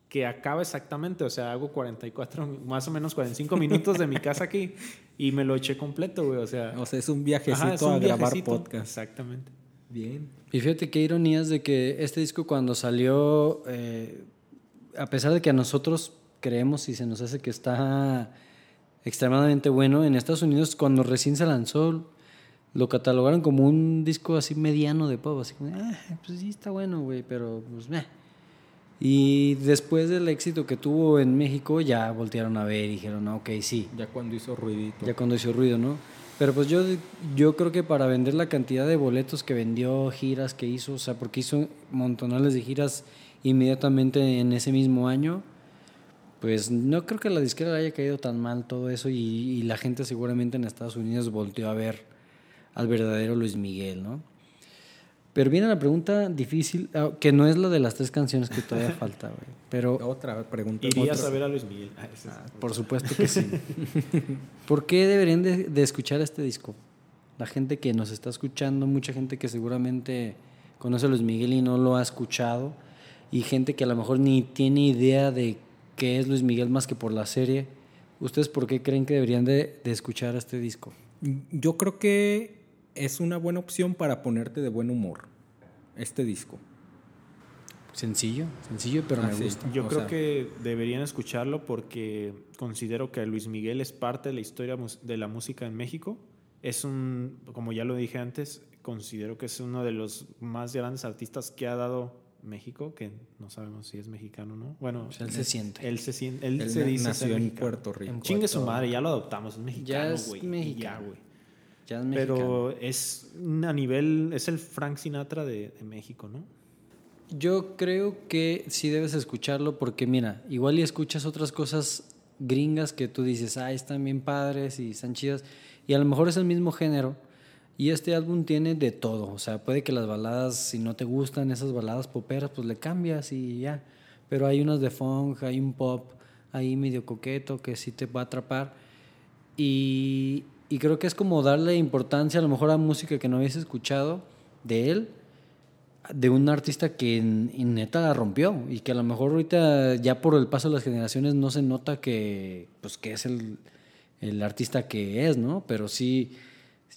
que acaba exactamente, o sea, hago 44, más o menos 45 minutos de mi casa aquí y me lo eché completo, güey, o sea. O sea, es un viajecito ajá, es un a grabar podcast. Exactamente. Bien. Y fíjate qué ironías de que este disco cuando salió, eh, a pesar de que a nosotros creemos y se nos hace que está extremadamente bueno, en Estados Unidos cuando recién se lanzó lo catalogaron como un disco así mediano de pop, así como, ah, pues sí está bueno, güey, pero pues meh. Y después del éxito que tuvo en México ya voltearon a ver y dijeron, "Ah, ok, sí, Ya cuando hizo ruidito. ya cuando hizo ruido, ¿no? Pero pues yo, yo creo que para vender la cantidad de boletos que vendió, giras que hizo, o sea, porque hizo montonales de giras inmediatamente en ese mismo año, pues no creo que la disquera haya caído tan mal todo eso y, y la gente seguramente en Estados Unidos volteó a ver al verdadero Luis Miguel, ¿no? Pero viene la pregunta difícil, ah, que no es la de las tres canciones que todavía falta, güey. Pero Otra pregunta. ¿Irías otra. a ver a Luis Miguel? Ah, es- por supuesto que sí. ¿Por qué deberían de, de escuchar este disco? La gente que nos está escuchando, mucha gente que seguramente conoce a Luis Miguel y no lo ha escuchado, y gente que a lo mejor ni tiene idea de qué es Luis Miguel más que por la serie. ¿Ustedes por qué creen que deberían de, de escuchar este disco? Yo creo que es una buena opción para ponerte de buen humor este disco. Sencillo, sencillo, pero me gusta. Yo O creo sea- que deberían escucharlo porque considero que Luis Miguel es parte de la historia de la música en México. Es un, como ya lo dije antes, considero que es uno de los más grandes artistas que ha dado México, que no sabemos si es mexicano o no. Bueno, él se siente. él se siente, él, Él se dice nació en mexicano. Puerto Rico. En Chingue su madre, ya lo adoptamos, es mexicano, es güey. y mexicano. Ya, güey. Ya mexicano. Pero es a nivel, es el Frank Sinatra de, de México, ¿no? Yo creo que sí debes escucharlo porque mira, igual y escuchas otras cosas gringas que tú dices, ah, están bien padres y están chidas, y a lo mejor es el mismo género, y este álbum tiene de todo, o sea, puede que las baladas, si no te gustan esas baladas poperas, pues le cambias y ya, pero hay unas de funk, hay un pop ahí medio coqueto que sí te va a atrapar, y, y creo que es como darle importancia a lo mejor a música que no habías escuchado de él, de un artista que en, en neta la rompió y que a lo mejor ahorita ya por el paso de las generaciones no se nota que pues que es el, el artista que es, ¿no? Pero sí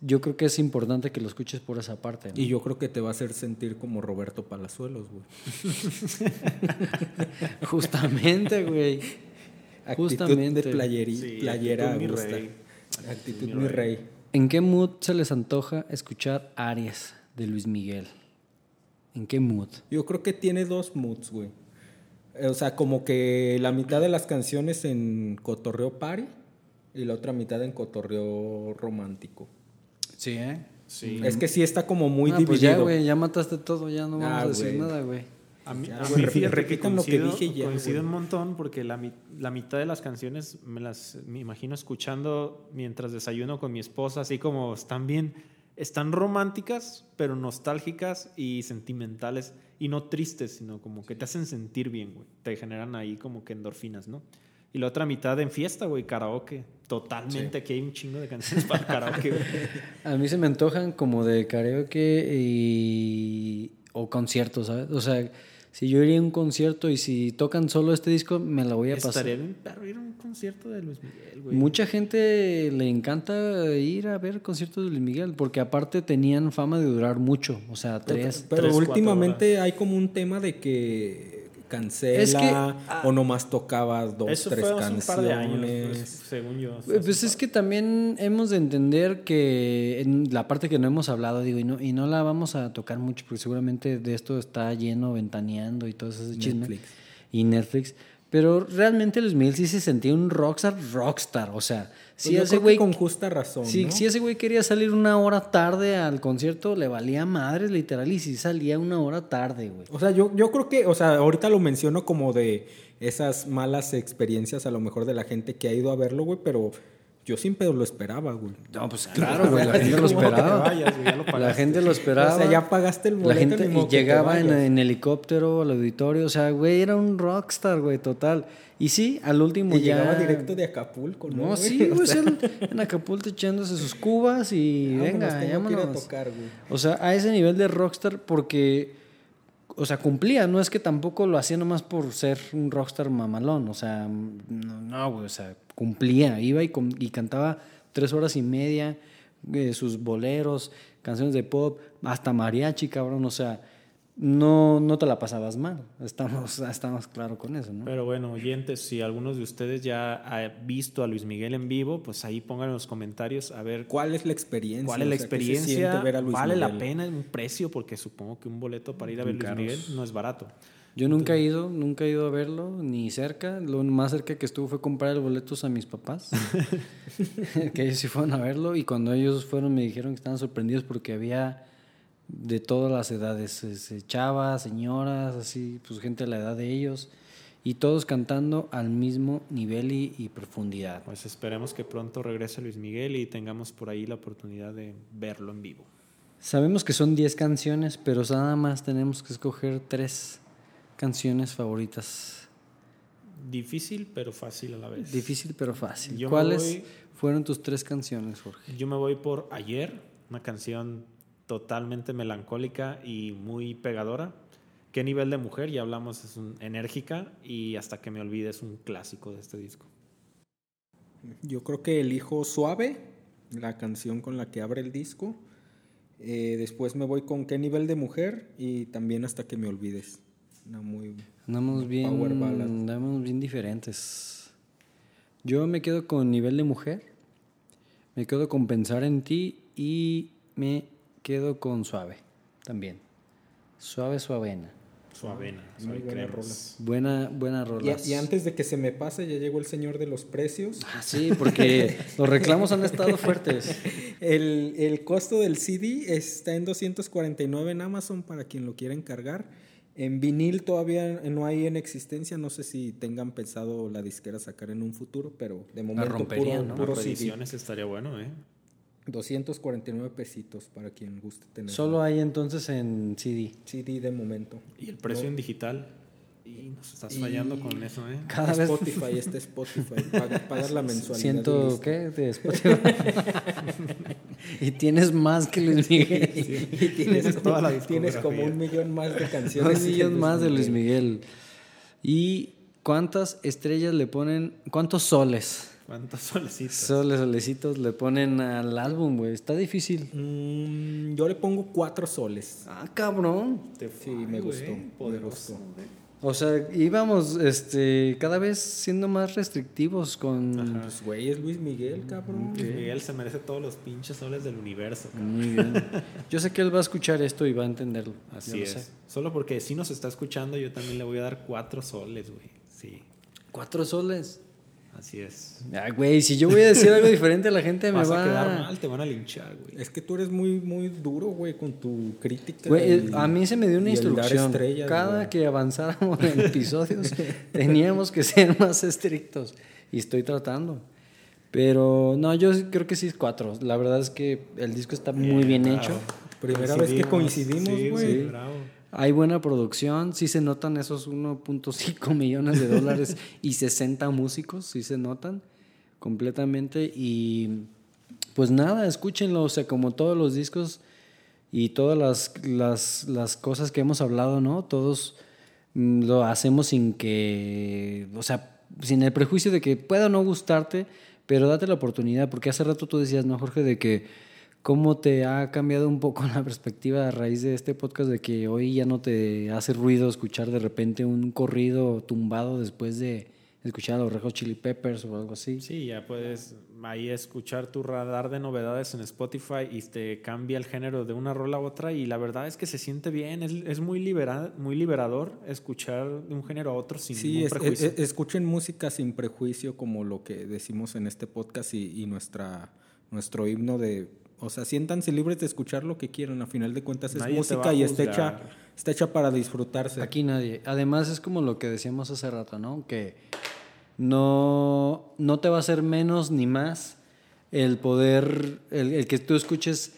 yo creo que es importante que lo escuches por esa parte. ¿no? Y yo creo que te va a hacer sentir como Roberto Palazuelos, güey. justamente, güey. Actitud Justamente. de playeri- Sí, playera mi rey. Actitud Mi mi rey. ¿En qué mood se les antoja escuchar Aries de Luis Miguel? ¿En qué mood? Yo creo que tiene dos moods, güey. Eh, O sea, como que la mitad de las canciones en cotorreo party y la otra mitad en cotorreo romántico. Sí, ¿eh? Sí. Es que sí está como muy Ah, dividido. pues ya, güey, ya mataste todo, ya no vamos Ah, a decir nada, güey. A mí, a mí fíjate que repitan lo que coincido, dije ya, coincido güey. un montón porque la, la mitad de las canciones me las me imagino escuchando mientras desayuno con mi esposa, así como están bien, están románticas, pero nostálgicas y sentimentales y no tristes, sino como que te hacen sentir bien, güey. Te generan ahí como que endorfinas, ¿no? Y la otra mitad en fiesta, güey, karaoke. Totalmente, aquí hay un chingo de canciones para karaoke, güey. A mí se me antojan como de karaoke y... o conciertos, ¿sabes? O sea, si yo iría a un concierto y si tocan solo este disco, me la voy a pasar. Estaría bien perro ir a un concierto de Luis Miguel, güey. Mucha gente le encanta ir a ver conciertos de Luis Miguel porque aparte tenían fama de durar mucho, o sea, tres. Pero tres, cuatro últimamente hay como un tema de que cancela Es que, ah, o nomás tocaba dos, Eso tres fue hace un canciones. par de años, pues, según yo. Pues es que también hemos de entender que en la parte que no hemos hablado, digo, y no, y no la vamos a tocar mucho porque seguramente de esto está lleno, ventaneando y todo ese chisme. Netflix. Y Netflix. Pero realmente Luis Miguel sí se sentía un rockstar, rockstar. O sea, Pues si yo ese güey con justa razón. Si, ¿no? si ese güey quería salir una hora tarde al concierto, le valía madres literal y si salía una hora tarde, güey. O sea, yo, yo creo que, o sea, ahorita lo menciono como de esas malas experiencias a lo mejor de la gente que ha ido a verlo, güey, pero yo siempre lo esperaba, güey. No, pues claro, güey, la gente lo ¿Cómo que te esperaba. vayas, güey? Ya lo La gente lo esperaba. O sea, ya pagaste el La boleto. gente ni modo y llegaba en, helicóptero al auditorio, o sea, güey, era un rockstar, güey, total. Y sí, al último Y ya... llegaba directo de Acapulco, ¿no? No, güey? sí, O güey, sea, en, Acapulco echándose sus cubas y vámonos, venga, ir a vámonos. tocar, güey. O sea, a ese nivel de rockstar porque, o sea, cumplía, no es que tampoco lo hacía nomás por ser un rockstar mamalón, o sea, no, güey, o sea, cumplía, iba y, y cantaba tres horas y media, eh, sus boleros, canciones de pop, hasta mariachi, cabrón, o sea, no, no te la pasabas mal, estamos, estamos claro con eso, ¿no? Pero bueno, oyentes, si algunos de ustedes ya ha visto a Luis Miguel en vivo, pues ahí pongan en los comentarios a ver ¿Cuál es la experiencia? cuál es la O sea, ¿qué se experiencia, siente ver a Luis vale la pena un precio, porque supongo que un boleto para ir a ver Luis. Miguel no es barato. Yo nunca he ido, nunca he ido a verlo, ni cerca. Lo más cerca que estuvo fue comprar boletos a mis papás, que ellos sí fueron a verlo. Y cuando ellos fueron me dijeron que estaban sorprendidos porque había de todas las edades, este, chavas, señoras, así, pues gente a la edad de ellos, y todos cantando al mismo nivel y, y profundidad. Pues esperemos que pronto regrese Luis Miguel y tengamos por ahí la oportunidad de verlo en vivo. Sabemos que son 10 canciones, pero nada más tenemos que escoger tres canciones favoritas. Difícil, pero fácil a la vez. Difícil pero fácil. Yo ¿Cuáles voy- fueron tus tres canciones, Jorge? Yo me voy por Ayer, una canción totalmente melancólica y muy pegadora. ¿Qué nivel de mujer? Ya hablamos, es un, enérgica y hasta que me olvide es un clásico de este disco. Yo creo que elijo Suave, la canción con la que abre el disco. Eh, después me voy con Qué nivel de mujer y también Hasta que me olvides. Una muy Andamos bien, Power ballad. andamos bien diferentes. Yo me quedo con nivel de mujer, me quedo con pensar en ti y me quedo con suave también. Suave, suavena. Suavena, Muy suave buena cremas. Buena, buena rola. Y, y antes de que se me pase, ya llegó el señor de los precios. Ah, sí, porque los reclamos han estado fuertes. El, el costo del CD está en 249 en Amazon para quien lo quiera encargar. En vinil todavía no hay en existencia. No sé si tengan pensado la disquera sacar en un futuro, pero de momento romperían, puro, ¿no? puro Por CD. estaría bueno, ¿eh? 249 pesitos para quien guste tener. Solo hay entonces en CD. CD de momento. Y el precio en digital. Y nos estás fallando con eso, ¿eh? Cada vez Spotify, este Spotify. Pagar, pagar la mensualidad. siento. ¿qué? de Spotify. y tienes más que Luis Miguel. Y tienes, Toda la tienes como un millón más de canciones. Un millón Luis más de Luis. Miguel. ¿Y cuántas estrellas le ponen? ¿Cuántos soles? ¿Cuántos solecitos? Soles, solecitos le ponen al álbum, güey. Está difícil. Mm, yo le pongo cuatro soles. Ah, cabrón. Te Sí, me gustó, Poderoso. O sea, íbamos este, cada vez siendo más restrictivos con... Pues, güey, es Luis Miguel, cabrón. Luis Miguel se merece todos los pinches soles del universo. cabrón. Muy bien. Yo sé que él va a escuchar esto y va a entenderlo. Yo Así lo es. sé. Solo porque si nos está escuchando, yo también le voy a dar cuatro soles, güey. Sí, Cuatro soles. Así es. Ah, güey, si yo voy a decir algo diferente, la gente me Vas va a quedar mal, te van a linchar, güey. Es que tú eres muy, muy duro, güey, con tu crítica. Güey, y- eh, a mí se me dio una instrucción. estrellas, Cada güey. que avanzáramos en episodios teníamos que ser más estrictos. Y estoy tratando. Pero no, yo sí creo que sí es cuatro. La verdad es que el disco está muy bien bravo. hecho. Primera vez que coincidimos, Sí, güey. bravo. Hay buena producción, sí se notan esos 1.5 millones de dólares y 60 músicos, sí se notan completamente. Y pues nada, escúchenlo, o sea, como todos los discos y todas las, las, las cosas que hemos hablado, ¿no? Todos mm, lo hacemos sin que, o sea, sin el prejuicio de que pueda no gustarte, pero date la oportunidad, porque hace rato tú decías, ¿no, Jorge? De que cómo te ha cambiado un poco la perspectiva a raíz de este podcast, de que hoy ya no te hace ruido escuchar de repente un corrido tumbado después de escuchar a los Red Hot Chili Peppers o algo así. Sí, ya puedes ahí escuchar tu radar de novedades en Spotify y te cambia el género de una rola a otra y la verdad es que se siente bien, es, es muy, libera, muy liberador escuchar de un género a otro sin Sí, ningún es- prejuicio. es- escuchen música sin prejuicio, como lo que decimos en este podcast y, y nuestra, nuestro himno de. O sea, siéntanse libres de escuchar lo que quieran. A final de cuentas es Nadie música y está hecha, está hecha para disfrutarse. Aquí nadie. Además es como lo que decíamos hace rato, ¿no? Que no, no te va a hacer menos ni más el poder, el, el que tú escuches,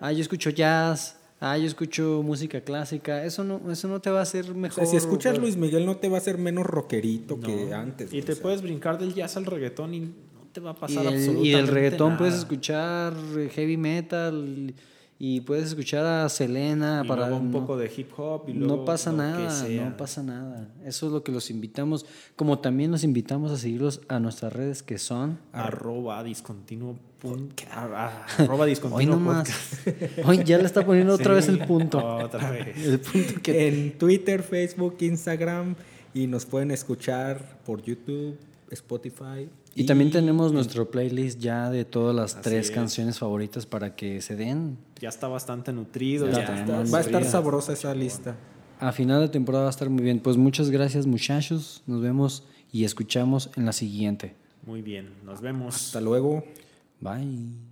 ah, yo escucho jazz, ah, yo escucho música clásica, eso no, eso no te va a hacer O mejor. sea, si escuchas Luis Miguel no te va a hacer menos rockerito que antes. y te o sea. puedes brincar del jazz al reggaetón y te va a Y, pasar del- absolutamente y del reggaetón nada. puedes escuchar heavy metal y puedes escuchar a Selena Y para luego un no- poco de hip hop y luego no pasa lo que nada, sea. no pasa nada. Eso es lo que los invitamos, como también los invitamos a seguirlos a nuestras redes que son Arroba discontinuo punto- arroba hoy discontinuo nomás. podcast. Hoy ya le está poniendo otra vez el punto. Otra vez. El punto que En Twitter, Facebook, Instagram y nos pueden escuchar por YouTube, Spotify. Y también tenemos nuestro playlist ya de todas las tres es. canciones favoritas para que se den. Ya está bastante nutrido. Ya Ya, está, Va a estar sabrosa esa lista. A final de temporada va a estar muy bien. Pues muchas gracias muchachos. Nos vemos y escuchamos en la siguiente. Muy bien, nos vemos. Hasta luego. Bye.